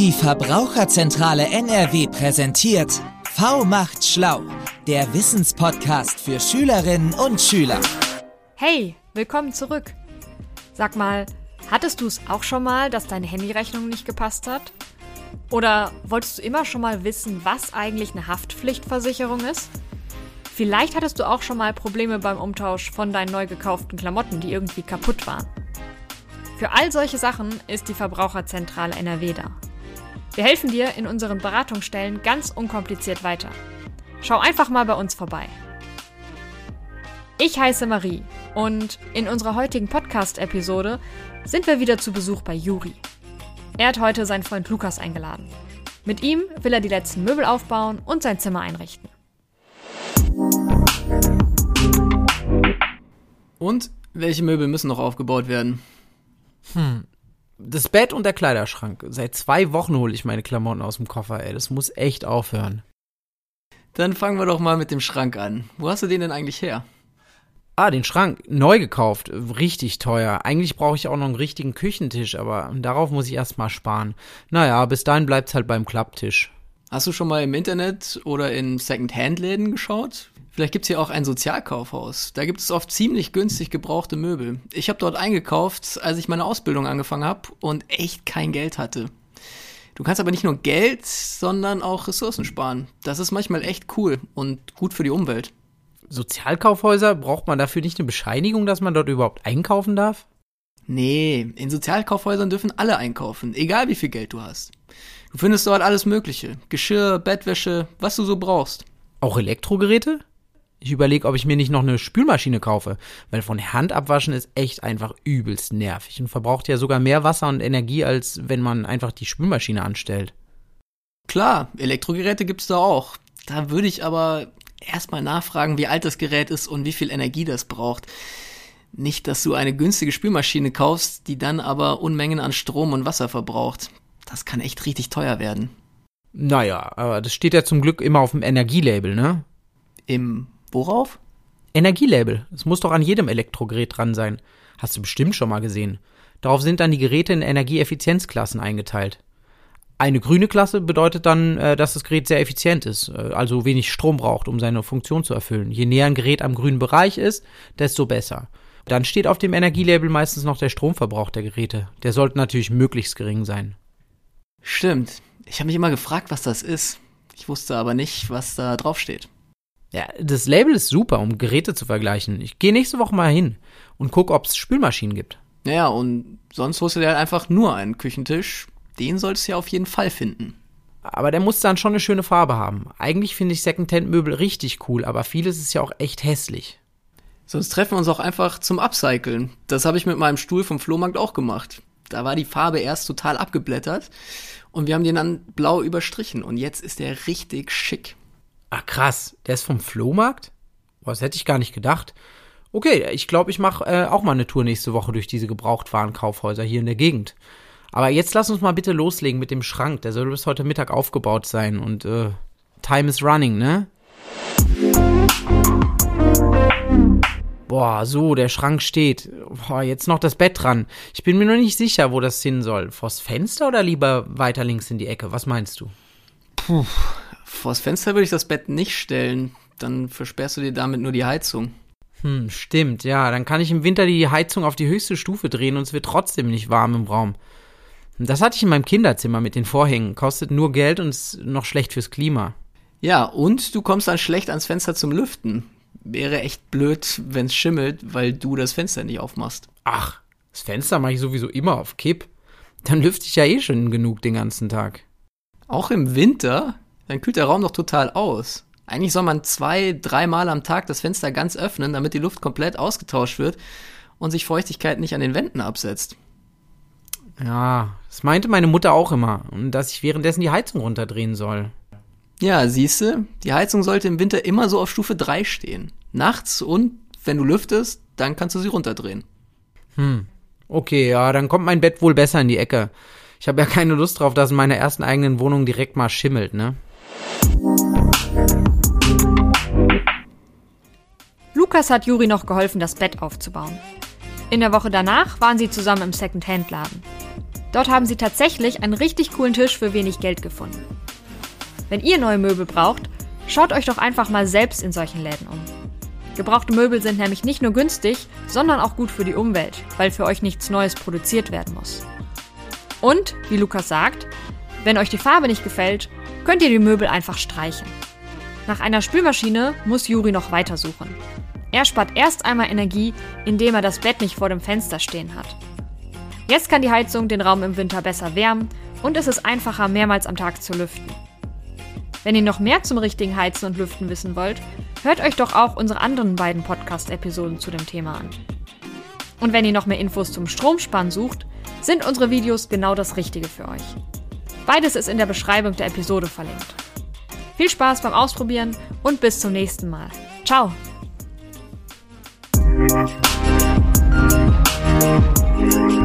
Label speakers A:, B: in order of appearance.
A: Die Verbraucherzentrale NRW präsentiert V macht schlau, der Wissenspodcast für Schülerinnen und Schüler.
B: Hey, willkommen zurück. Sag mal, hattest du es auch schon mal, dass deine Handyrechnung nicht gepasst hat? Oder wolltest du immer schon mal wissen, was eigentlich eine Haftpflichtversicherung ist? Vielleicht hattest du auch schon mal Probleme beim Umtausch von deinen neu gekauften Klamotten, die irgendwie kaputt waren. Für all solche Sachen ist die Verbraucherzentrale NRW da. Wir helfen dir in unseren Beratungsstellen ganz unkompliziert weiter. Schau einfach mal bei uns vorbei. Ich heiße Marie und in unserer heutigen Podcast-Episode sind wir wieder zu Besuch bei Juri. Er hat heute seinen Freund Lukas eingeladen. Mit ihm will er die letzten Möbel aufbauen und sein Zimmer einrichten.
C: Und welche Möbel müssen noch aufgebaut werden?
D: Hm. Das Bett und der Kleiderschrank. Seit zwei Wochen hole ich meine Klamotten aus dem Koffer, ey. Das muss echt aufhören.
C: Dann fangen wir doch mal mit dem Schrank an. Wo hast du den denn eigentlich her?
D: Ah, den Schrank. Neu gekauft. Richtig teuer. Eigentlich brauche ich auch noch einen richtigen Küchentisch, aber darauf muss ich erstmal sparen. Naja, bis dahin bleibt's halt beim Klapptisch.
C: Hast du schon mal im Internet oder in Second-Hand-Läden geschaut? Vielleicht gibt's hier auch ein Sozialkaufhaus. Da gibt es oft ziemlich günstig gebrauchte Möbel. Ich habe dort eingekauft, als ich meine Ausbildung angefangen habe und echt kein Geld hatte. Du kannst aber nicht nur Geld, sondern auch Ressourcen sparen. Das ist manchmal echt cool und gut für die Umwelt.
D: Sozialkaufhäuser, braucht man dafür nicht eine Bescheinigung, dass man dort überhaupt einkaufen darf?
C: Nee, in Sozialkaufhäusern dürfen alle einkaufen, egal wie viel Geld du hast. Du findest dort alles Mögliche. Geschirr, Bettwäsche, was du so brauchst.
D: Auch Elektrogeräte? Ich überlege, ob ich mir nicht noch eine Spülmaschine kaufe, weil von Hand abwaschen ist echt einfach übelst nervig und verbraucht ja sogar mehr Wasser und Energie, als wenn man einfach die Spülmaschine anstellt.
C: Klar, Elektrogeräte gibt's da auch. Da würde ich aber erstmal nachfragen, wie alt das Gerät ist und wie viel Energie das braucht. Nicht, dass du eine günstige Spülmaschine kaufst, die dann aber Unmengen an Strom und Wasser verbraucht. Das kann echt richtig teuer werden.
D: Naja, aber das steht ja zum Glück immer auf dem Energielabel, ne?
C: Im Worauf?
D: Energielabel. Es muss doch an jedem Elektrogerät dran sein. Hast du bestimmt schon mal gesehen. Darauf sind dann die Geräte in Energieeffizienzklassen eingeteilt. Eine grüne Klasse bedeutet dann, äh, dass das Gerät sehr effizient ist, äh, also wenig Strom braucht, um seine Funktion zu erfüllen. Je näher ein Gerät am grünen Bereich ist, desto besser. Dann steht auf dem Energielabel meistens noch der Stromverbrauch der Geräte. Der sollte natürlich möglichst gering sein.
C: Stimmt. Ich habe mich immer gefragt, was das ist. Ich wusste aber nicht, was da drauf steht.
D: Ja, das Label ist super, um Geräte zu vergleichen. Ich gehe nächste Woche mal hin und gucke, ob es Spülmaschinen gibt.
C: Ja, und sonst holst du dir halt einfach nur einen Küchentisch. Den solltest du ja auf jeden Fall finden.
D: Aber der muss dann schon eine schöne Farbe haben. Eigentlich finde ich Secondhand-Möbel richtig cool, aber vieles ist ja auch echt hässlich.
C: Sonst treffen wir uns auch einfach zum Upcyclen. Das habe ich mit meinem Stuhl vom Flohmarkt auch gemacht. Da war die Farbe erst total abgeblättert und wir haben den dann blau überstrichen und jetzt ist der richtig schick.
D: Ah, krass. Der ist vom Flohmarkt? Boah, das hätte ich gar nicht gedacht. Okay, ich glaube, ich mache äh, auch mal eine Tour nächste Woche durch diese Gebrauchtwarenkaufhäuser hier in der Gegend. Aber jetzt lass uns mal bitte loslegen mit dem Schrank. Der soll bis heute Mittag aufgebaut sein und äh, Time is running, ne? Boah, so, der Schrank steht. Boah, jetzt noch das Bett dran. Ich bin mir noch nicht sicher, wo das hin soll. Vors Fenster oder lieber weiter links in die Ecke? Was meinst du?
C: Puh, Vors Fenster würde ich das Bett nicht stellen. Dann versperrst du dir damit nur die Heizung.
D: Hm, stimmt, ja. Dann kann ich im Winter die Heizung auf die höchste Stufe drehen und es wird trotzdem nicht warm im Raum. Das hatte ich in meinem Kinderzimmer mit den Vorhängen. Kostet nur Geld und ist noch schlecht fürs Klima.
C: Ja, und du kommst dann schlecht ans Fenster zum Lüften. Wäre echt blöd, wenn's schimmelt, weil du das Fenster nicht aufmachst.
D: Ach, das Fenster mache ich sowieso immer auf Kipp. Dann lüfte ich ja eh schon genug den ganzen Tag.
C: Auch im Winter? Dann kühlt der Raum doch total aus. Eigentlich soll man zwei, dreimal am Tag das Fenster ganz öffnen, damit die Luft komplett ausgetauscht wird und sich Feuchtigkeit nicht an den Wänden absetzt.
D: Ja, das meinte meine Mutter auch immer, und dass ich währenddessen die Heizung runterdrehen soll.
C: Ja, siehste, die Heizung sollte im Winter immer so auf Stufe 3 stehen. Nachts und wenn du lüftest, dann kannst du sie runterdrehen.
D: Hm. Okay, ja, dann kommt mein Bett wohl besser in die Ecke. Ich habe ja keine Lust drauf, dass in meiner ersten eigenen Wohnung direkt mal schimmelt, ne?
B: Lukas hat Juri noch geholfen, das Bett aufzubauen. In der Woche danach waren sie zusammen im Second-Hand-Laden. Dort haben sie tatsächlich einen richtig coolen Tisch für wenig Geld gefunden. Wenn ihr neue Möbel braucht, schaut euch doch einfach mal selbst in solchen Läden um. Gebrauchte Möbel sind nämlich nicht nur günstig, sondern auch gut für die Umwelt, weil für euch nichts Neues produziert werden muss. Und, wie Lukas sagt, wenn euch die Farbe nicht gefällt, könnt ihr die Möbel einfach streichen. Nach einer Spülmaschine muss Juri noch weitersuchen. Er spart erst einmal Energie, indem er das Bett nicht vor dem Fenster stehen hat. Jetzt kann die Heizung den Raum im Winter besser wärmen und es ist einfacher, mehrmals am Tag zu lüften. Wenn ihr noch mehr zum richtigen Heizen und Lüften wissen wollt, hört euch doch auch unsere anderen beiden Podcast-Episoden zu dem Thema an. Und wenn ihr noch mehr Infos zum Stromsparen sucht, sind unsere Videos genau das Richtige für euch. Beides ist in der Beschreibung der Episode verlinkt. Viel Spaß beim Ausprobieren und bis zum nächsten Mal. Ciao! Thank.